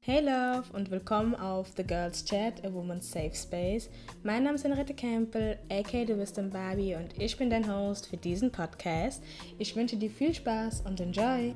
Hey Love und willkommen auf The Girls Chat, a Woman's Safe Space. Mein Name ist Henriette Campbell, aka Du bist ein Barbie und ich bin dein Host für diesen Podcast. Ich wünsche dir viel Spaß und enjoy!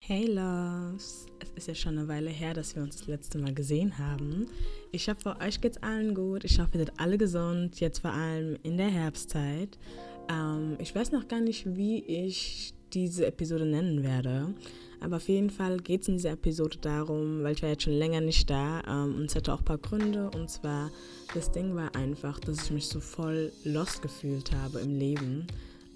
Hey Loves! Es ist ja schon eine Weile her, dass wir uns das letzte Mal gesehen haben. Ich hoffe, euch geht's allen gut. Ich hoffe, ihr seid alle gesund, jetzt vor allem in der Herbstzeit. Ähm, ich weiß noch gar nicht, wie ich diese Episode nennen werde. Aber auf jeden Fall geht es in dieser Episode darum, weil ich war jetzt schon länger nicht da ähm, und es hatte auch ein paar Gründe. Und zwar, das Ding war einfach, dass ich mich so voll lost gefühlt habe im Leben.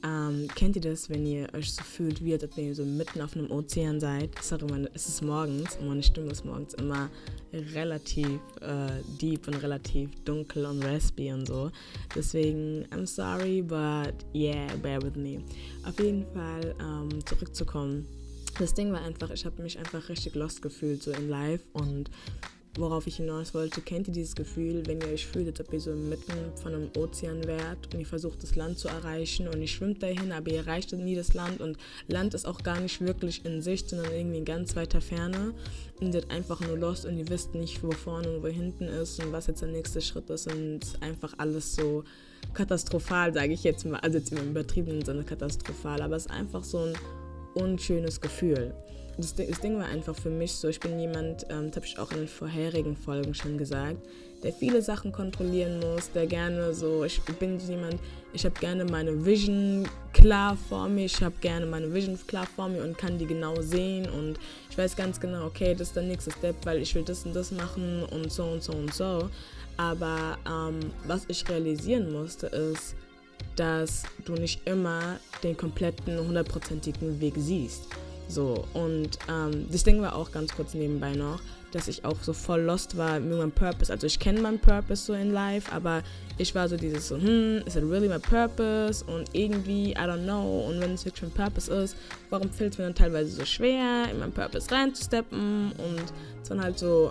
Ähm, kennt ihr das, wenn ihr euch so fühlt, wie als ihr so mitten auf einem Ozean seid? Sorry, meine, es ist morgens und meine Stimme ist morgens immer relativ äh, deep und relativ dunkel und raspy und so. Deswegen, I'm sorry, but yeah, bear with me. Auf jeden Fall ähm, zurückzukommen das Ding war einfach, ich habe mich einfach richtig lost gefühlt, so in live und worauf ich hinaus wollte, kennt ihr dieses Gefühl, wenn ihr euch fühlt, als ob ihr so mitten von einem Ozean wärt und ihr versucht das Land zu erreichen und ihr schwimmt dahin, aber ihr erreicht nie das Land und Land ist auch gar nicht wirklich in Sicht, sondern irgendwie in ganz weiter Ferne und ihr seid einfach nur lost und ihr wisst nicht, wo vorne und wo hinten ist und was jetzt der nächste Schritt ist und einfach alles so katastrophal, sage ich jetzt mal, also jetzt im übertriebenen Sinne katastrophal, aber es ist einfach so ein unschönes Gefühl. Das, das Ding war einfach für mich so, ich bin jemand, ähm, das habe ich auch in den vorherigen Folgen schon gesagt, der viele Sachen kontrollieren muss, der gerne so, ich bin jemand, ich habe gerne meine Vision klar vor mir, ich habe gerne meine Vision klar vor mir und kann die genau sehen und ich weiß ganz genau, okay, das ist der nächste Step, weil ich will das und das machen und so und so und so. Aber ähm, was ich realisieren musste ist, dass du nicht immer den kompletten hundertprozentigen Weg siehst. So, und ähm, das Ding war auch ganz kurz nebenbei noch, dass ich auch so voll lost war mit meinem Purpose. Also ich kenne meinen Purpose so in life, aber ich war so dieses so, hm, is it really my purpose? Und irgendwie, I don't know. Und wenn es wirklich mein Purpose ist, warum fällt es mir dann teilweise so schwer, in meinen Purpose reinzusteppen? Und es waren halt so,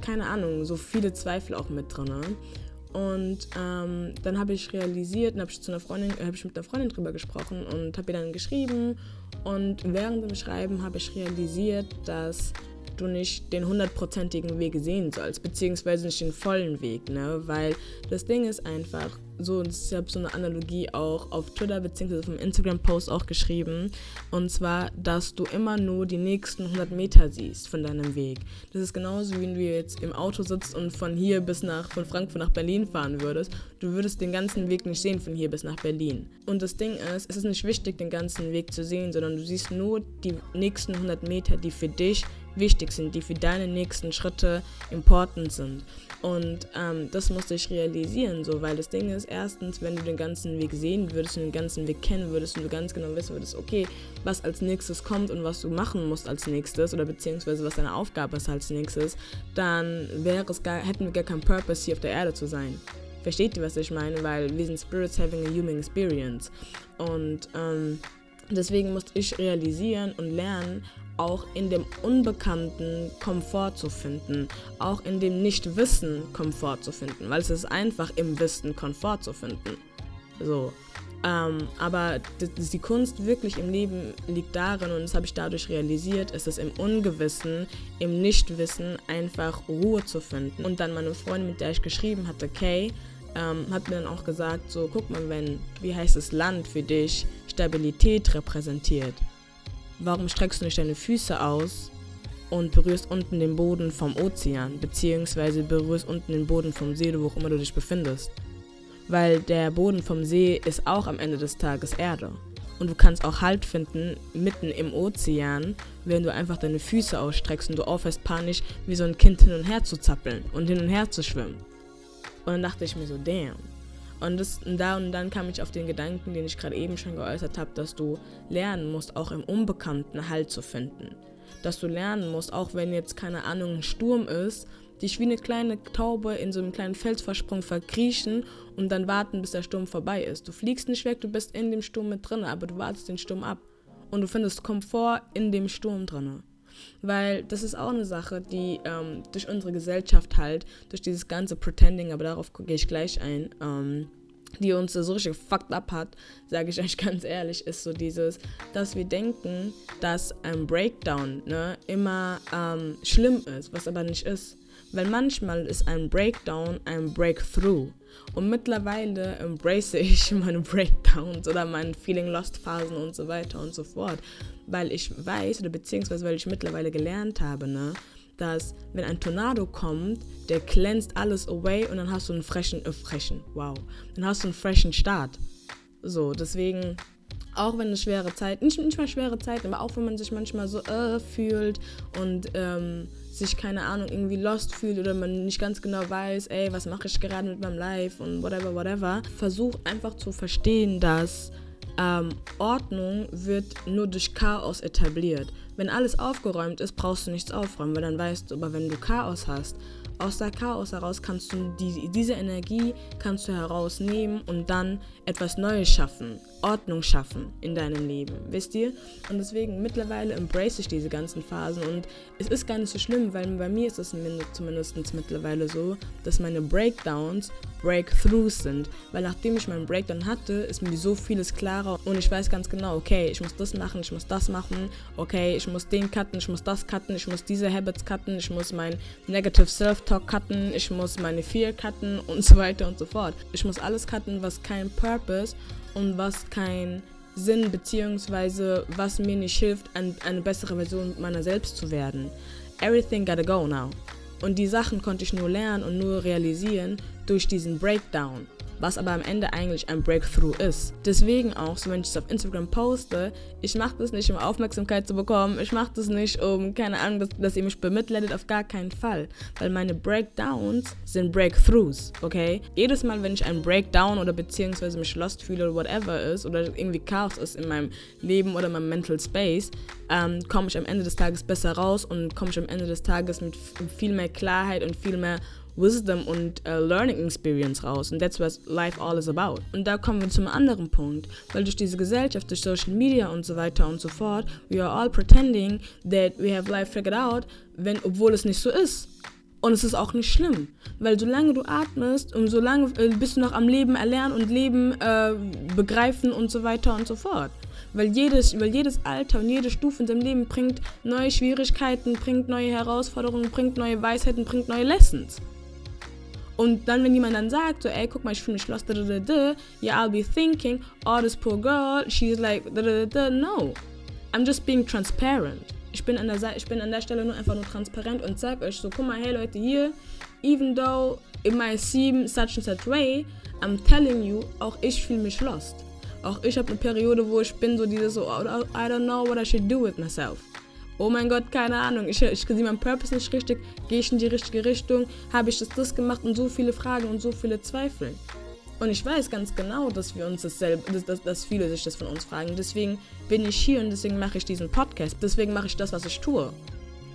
keine Ahnung, so viele Zweifel auch mit drin. Ne? Und ähm, dann habe ich realisiert, und habe ich zu einer Freundin, äh, habe ich mit einer Freundin drüber gesprochen und habe ihr dann geschrieben. Und während dem Schreiben habe ich realisiert, dass du nicht den hundertprozentigen Weg sehen sollst, beziehungsweise nicht den vollen Weg, ne? Weil das Ding ist einfach, so, ich habe so eine Analogie auch auf Twitter beziehungsweise auf dem Instagram-Post auch geschrieben, und zwar, dass du immer nur die nächsten 100 Meter siehst von deinem Weg. Das ist genauso, wie wenn du jetzt im Auto sitzt und von hier bis nach, von Frankfurt nach Berlin fahren würdest. Du würdest den ganzen Weg nicht sehen von hier bis nach Berlin. Und das Ding ist, es ist nicht wichtig, den ganzen Weg zu sehen, sondern du siehst nur die nächsten 100 Meter, die für dich wichtig sind, die für deine nächsten Schritte important sind. Und ähm, das musste ich realisieren, so, weil das Ding ist, erstens, wenn du den ganzen Weg sehen würdest und den ganzen Weg kennen würdest und du ganz genau wissen würdest, okay, was als nächstes kommt und was du machen musst als nächstes oder beziehungsweise was deine Aufgabe ist als nächstes, dann wäre es gar, hätten wir gar keinen Purpose, hier auf der Erde zu sein. Versteht ihr, was ich meine? Weil wir sind Spirits having a human experience. Und ähm, deswegen musste ich realisieren und lernen, auch in dem Unbekannten Komfort zu finden, auch in dem Nichtwissen Komfort zu finden, weil es ist einfach im Wissen Komfort zu finden. So. Ähm, aber die, Kunst wirklich im Leben liegt darin, und das habe ich dadurch realisiert, ist es im Ungewissen, im Nichtwissen einfach Ruhe zu finden. Und dann meine Freundin, mit der ich geschrieben hatte, Kay, ähm, hat mir dann auch gesagt, so guck mal, wenn, wie heißt das Land für dich Stabilität repräsentiert warum streckst du nicht deine Füße aus und berührst unten den Boden vom Ozean, beziehungsweise berührst unten den Boden vom See, wo auch immer du dich befindest. Weil der Boden vom See ist auch am Ende des Tages Erde. Und du kannst auch Halt finden mitten im Ozean, wenn du einfach deine Füße ausstreckst und du aufhörst panisch wie so ein Kind hin und her zu zappeln und hin und her zu schwimmen. Und dann dachte ich mir so, damn. Und, das, und da und dann kam ich auf den Gedanken, den ich gerade eben schon geäußert habe, dass du lernen musst, auch im Unbekannten Halt zu finden. Dass du lernen musst, auch wenn jetzt keine Ahnung ein Sturm ist, dich wie eine kleine Taube in so einem kleinen Felsvorsprung verkriechen und dann warten, bis der Sturm vorbei ist. Du fliegst nicht weg, du bist in dem Sturm mit drin, aber du wartest den Sturm ab. Und du findest Komfort in dem Sturm drin. Weil das ist auch eine Sache, die ähm, durch unsere Gesellschaft halt, durch dieses ganze Pretending, aber darauf gehe ich gleich ein, ähm, die uns so richtig fucked up hat, sage ich euch ganz ehrlich, ist so dieses, dass wir denken, dass ein Breakdown ne, immer ähm, schlimm ist, was aber nicht ist. Weil manchmal ist ein Breakdown ein Breakthrough. Und mittlerweile embrace ich meine Breakdowns oder meine Feeling Lost Phasen und so weiter und so fort. Weil ich weiß, oder beziehungsweise weil ich mittlerweile gelernt habe, ne, dass wenn ein Tornado kommt, der glänzt alles away und dann hast du einen freshen, äh, freshen, wow, dann hast du einen freshen Start. So, deswegen, auch wenn es schwere Zeit, nicht, nicht mal schwere Zeit, aber auch wenn man sich manchmal so äh, fühlt und ähm, sich, keine Ahnung, irgendwie lost fühlt oder man nicht ganz genau weiß, ey, was mache ich gerade mit meinem Life und whatever, whatever, versuch einfach zu verstehen, dass ähm, Ordnung wird nur durch Chaos etabliert. Wenn alles aufgeräumt ist, brauchst du nichts aufräumen, weil dann weißt du, aber wenn du Chaos hast, aus der Chaos heraus kannst du die, diese Energie kannst du herausnehmen und dann etwas Neues schaffen, Ordnung schaffen in deinem Leben, wisst ihr? Und deswegen mittlerweile embrace ich diese ganzen Phasen und es ist gar nicht so schlimm, weil bei mir ist es zumindest mittlerweile so, dass meine Breakdowns Breakthroughs sind, weil nachdem ich meinen Breakdown hatte, ist mir so vieles klarer und ich weiß ganz genau, okay, ich muss das machen, ich muss das machen, okay, ich muss den cutten, ich muss das cutten, ich muss diese Habits cutten, ich muss mein Negative Self-Talk cutten, ich muss meine Fear cutten und so weiter und so fort. Ich muss alles cutten, was kein Purpose und was kein Sinn beziehungsweise was mir nicht hilft, ein, eine bessere Version meiner selbst zu werden. Everything gotta go now. Und die Sachen konnte ich nur lernen und nur realisieren durch diesen Breakdown was aber am Ende eigentlich ein Breakthrough ist. Deswegen auch, so wenn ich es auf Instagram poste, ich mache das nicht, um Aufmerksamkeit zu bekommen, ich mache das nicht, um, keine Ahnung, dass, dass ihr mich bemitleidet, auf gar keinen Fall. Weil meine Breakdowns sind Breakthroughs, okay? Jedes Mal, wenn ich einen Breakdown oder beziehungsweise mich lost fühle oder whatever ist oder irgendwie Chaos ist in meinem Leben oder meinem Mental Space, ähm, komme ich am Ende des Tages besser raus und komme ich am Ende des Tages mit viel mehr Klarheit und viel mehr Wisdom und uh, Learning Experience raus. Und that's what life all is about. Und da kommen wir zum anderen Punkt, weil durch diese Gesellschaft, durch Social Media und so weiter und so fort, we are all pretending that we have life figured out, wenn, obwohl es nicht so ist. Und es ist auch nicht schlimm, weil solange du atmest und solange äh, bist du noch am Leben erlernen und Leben äh, begreifen und so weiter und so fort. Weil jedes, weil jedes Alter und jede Stufe in deinem Leben bringt neue Schwierigkeiten, bringt neue Herausforderungen, bringt neue Weisheiten, bringt neue Lessons. Und dann, wenn jemand dann sagt, so, ey, guck mal, ich fühle mich lost, da, da, da, yeah, I'll be thinking, oh, this poor girl, she's like, da, da, da, no. I'm just being transparent. Ich bin, an der, ich bin an der Stelle nur einfach nur transparent und sag euch so, guck mal, hey Leute, hier, even though it might seem such and such way, I'm telling you, auch ich fühle mich lost. Auch ich habe eine Periode, wo ich bin so dieses so, I don't know what I should do with myself oh mein Gott, keine Ahnung, ich, ich sehe meinen Purpose nicht richtig, gehe ich in die richtige Richtung, habe ich das, das gemacht und so viele Fragen und so viele Zweifel. Und ich weiß ganz genau, dass wir uns dasselbe, dass, dass, dass viele sich das von uns fragen. Deswegen bin ich hier und deswegen mache ich diesen Podcast. Deswegen mache ich das, was ich tue.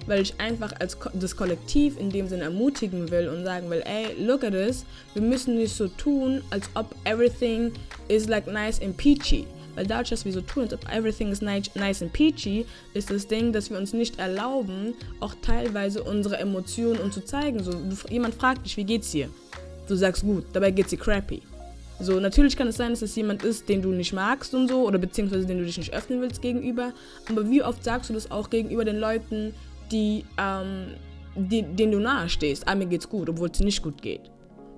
Weil ich einfach als Ko das Kollektiv in dem Sinne ermutigen will und sagen will, ey, look at this, wir müssen nicht so tun, als ob everything is like nice and peachy. Weil dadurch, dass wir so tun, als ob everything is nice and peachy, ist das Ding, dass wir uns nicht erlauben, auch teilweise unsere Emotionen uns zu zeigen. So, jemand fragt dich, wie geht's dir? Du sagst gut, dabei geht's dir crappy. So, natürlich kann es sein, dass es jemand ist, den du nicht magst und so, oder beziehungsweise den du dich nicht öffnen willst gegenüber. Aber wie oft sagst du das auch gegenüber den Leuten, die, ähm, die, denen du nahe stehst? Ah, mir geht's gut, obwohl es dir nicht gut geht.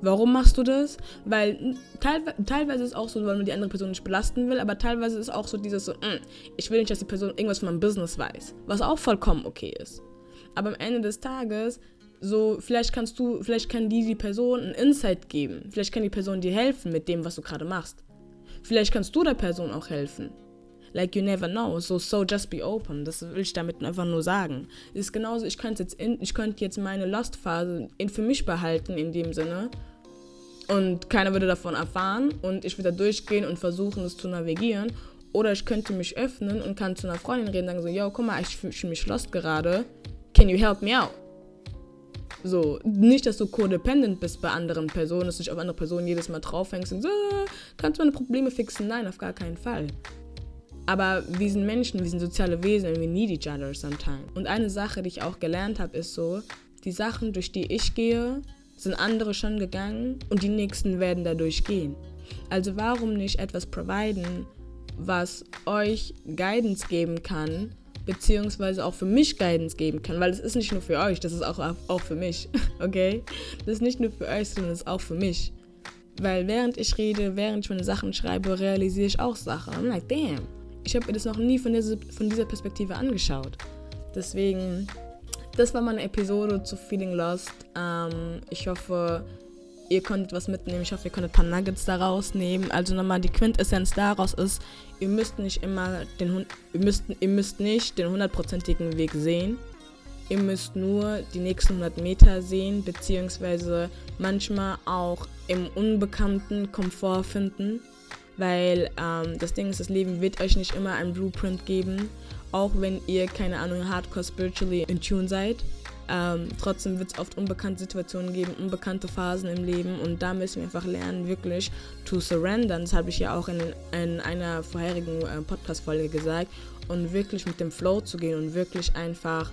Warum machst du das? Weil teilweise, teilweise ist es auch so, weil man die andere Person nicht belasten will, aber teilweise ist es auch so dieses so, mm, ich will nicht, dass die Person irgendwas von meinem Business weiß, was auch vollkommen okay ist. Aber am Ende des Tages, so, vielleicht kannst du, vielleicht kann die die Person einen Insight geben. Vielleicht kann die Person dir helfen mit dem, was du gerade machst. Vielleicht kannst du der Person auch helfen. Like you never know. So, so just be open. Das will ich damit einfach nur sagen. Ist genauso, ich könnte jetzt, in, ich könnte jetzt meine Lost-Phase für mich behalten in dem Sinne und keiner würde davon erfahren und ich würde da durchgehen und versuchen, es zu navigieren. Oder ich könnte mich öffnen und kann zu einer Freundin reden und sagen so, yo, guck mal, ich fühle mich lost gerade. Can you help me out? So, nicht, dass du codependent bist bei anderen Personen, dass du dich auf andere Personen jedes Mal draufhängst und so, kannst du meine Probleme fixen? Nein, auf gar keinen Fall. Aber wir sind Menschen, wir sind soziale Wesen und wir need each other sometimes. Und eine Sache, die ich auch gelernt habe, ist so, die Sachen, durch die ich gehe, sind andere schon gegangen und die nächsten werden dadurch gehen. Also warum nicht etwas providen, was euch Guidance geben kann, beziehungsweise auch für mich Guidance geben kann, weil es ist nicht nur für euch, das ist auch, auch für mich, okay? Das ist nicht nur für euch, sondern es ist auch für mich. Weil während ich rede, während ich meine Sachen schreibe, realisiere ich auch Sachen. I'm like, damn, ich habe mir das noch nie von dieser, von dieser Perspektive angeschaut. Deswegen, das war meine Episode zu Feeling Lost. Ähm, ich hoffe, ihr konntet was mitnehmen. Ich hoffe, ihr konntet ein paar Nuggets daraus nehmen. Also nochmal die Quintessenz daraus ist, ihr müsst nicht immer den ihr müsst, ihr müsst nicht den hundertprozentigen Weg sehen. Ihr müsst nur die nächsten 100 Meter sehen, beziehungsweise manchmal auch im Unbekannten Komfort finden. Weil ähm, das Ding ist, das Leben wird euch nicht immer ein Blueprint geben, auch wenn ihr, keine Ahnung, hardcore spiritually in tune seid. Ähm, trotzdem wird es oft unbekannte Situationen geben, unbekannte Phasen im Leben und da müssen wir einfach lernen, wirklich to surrender. Das habe ich ja auch in, in einer vorherigen äh, Podcast-Folge gesagt. Und wirklich mit dem Flow zu gehen und wirklich einfach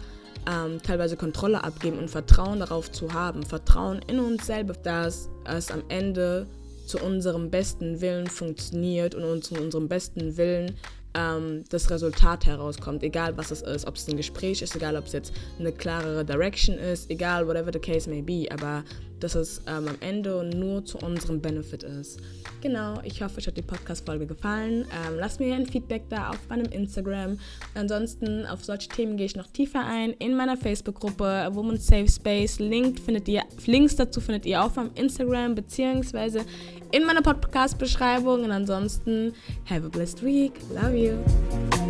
ähm, teilweise Kontrolle abgeben und Vertrauen darauf zu haben. Vertrauen in uns selber, dass es am Ende zu unserem besten Willen funktioniert und uns zu unserem besten Willen ähm, das Resultat herauskommt, egal was es ist, ob es ein Gespräch ist, egal ob es jetzt eine klarere Direction ist, egal whatever the case may be, aber dass es ähm, am Ende nur zu unserem Benefit ist. Genau, ich hoffe, euch hat die Podcast-Folge gefallen. Ähm, lasst mir ein Feedback da auf meinem Instagram. Ansonsten auf solche Themen gehe ich noch tiefer ein in meiner Facebook-Gruppe Woman Safe Space. Link findet ihr, Links dazu findet ihr auf meinem Instagram beziehungsweise in meiner Podcast-Beschreibung. Und ansonsten, have a blessed week. Love you.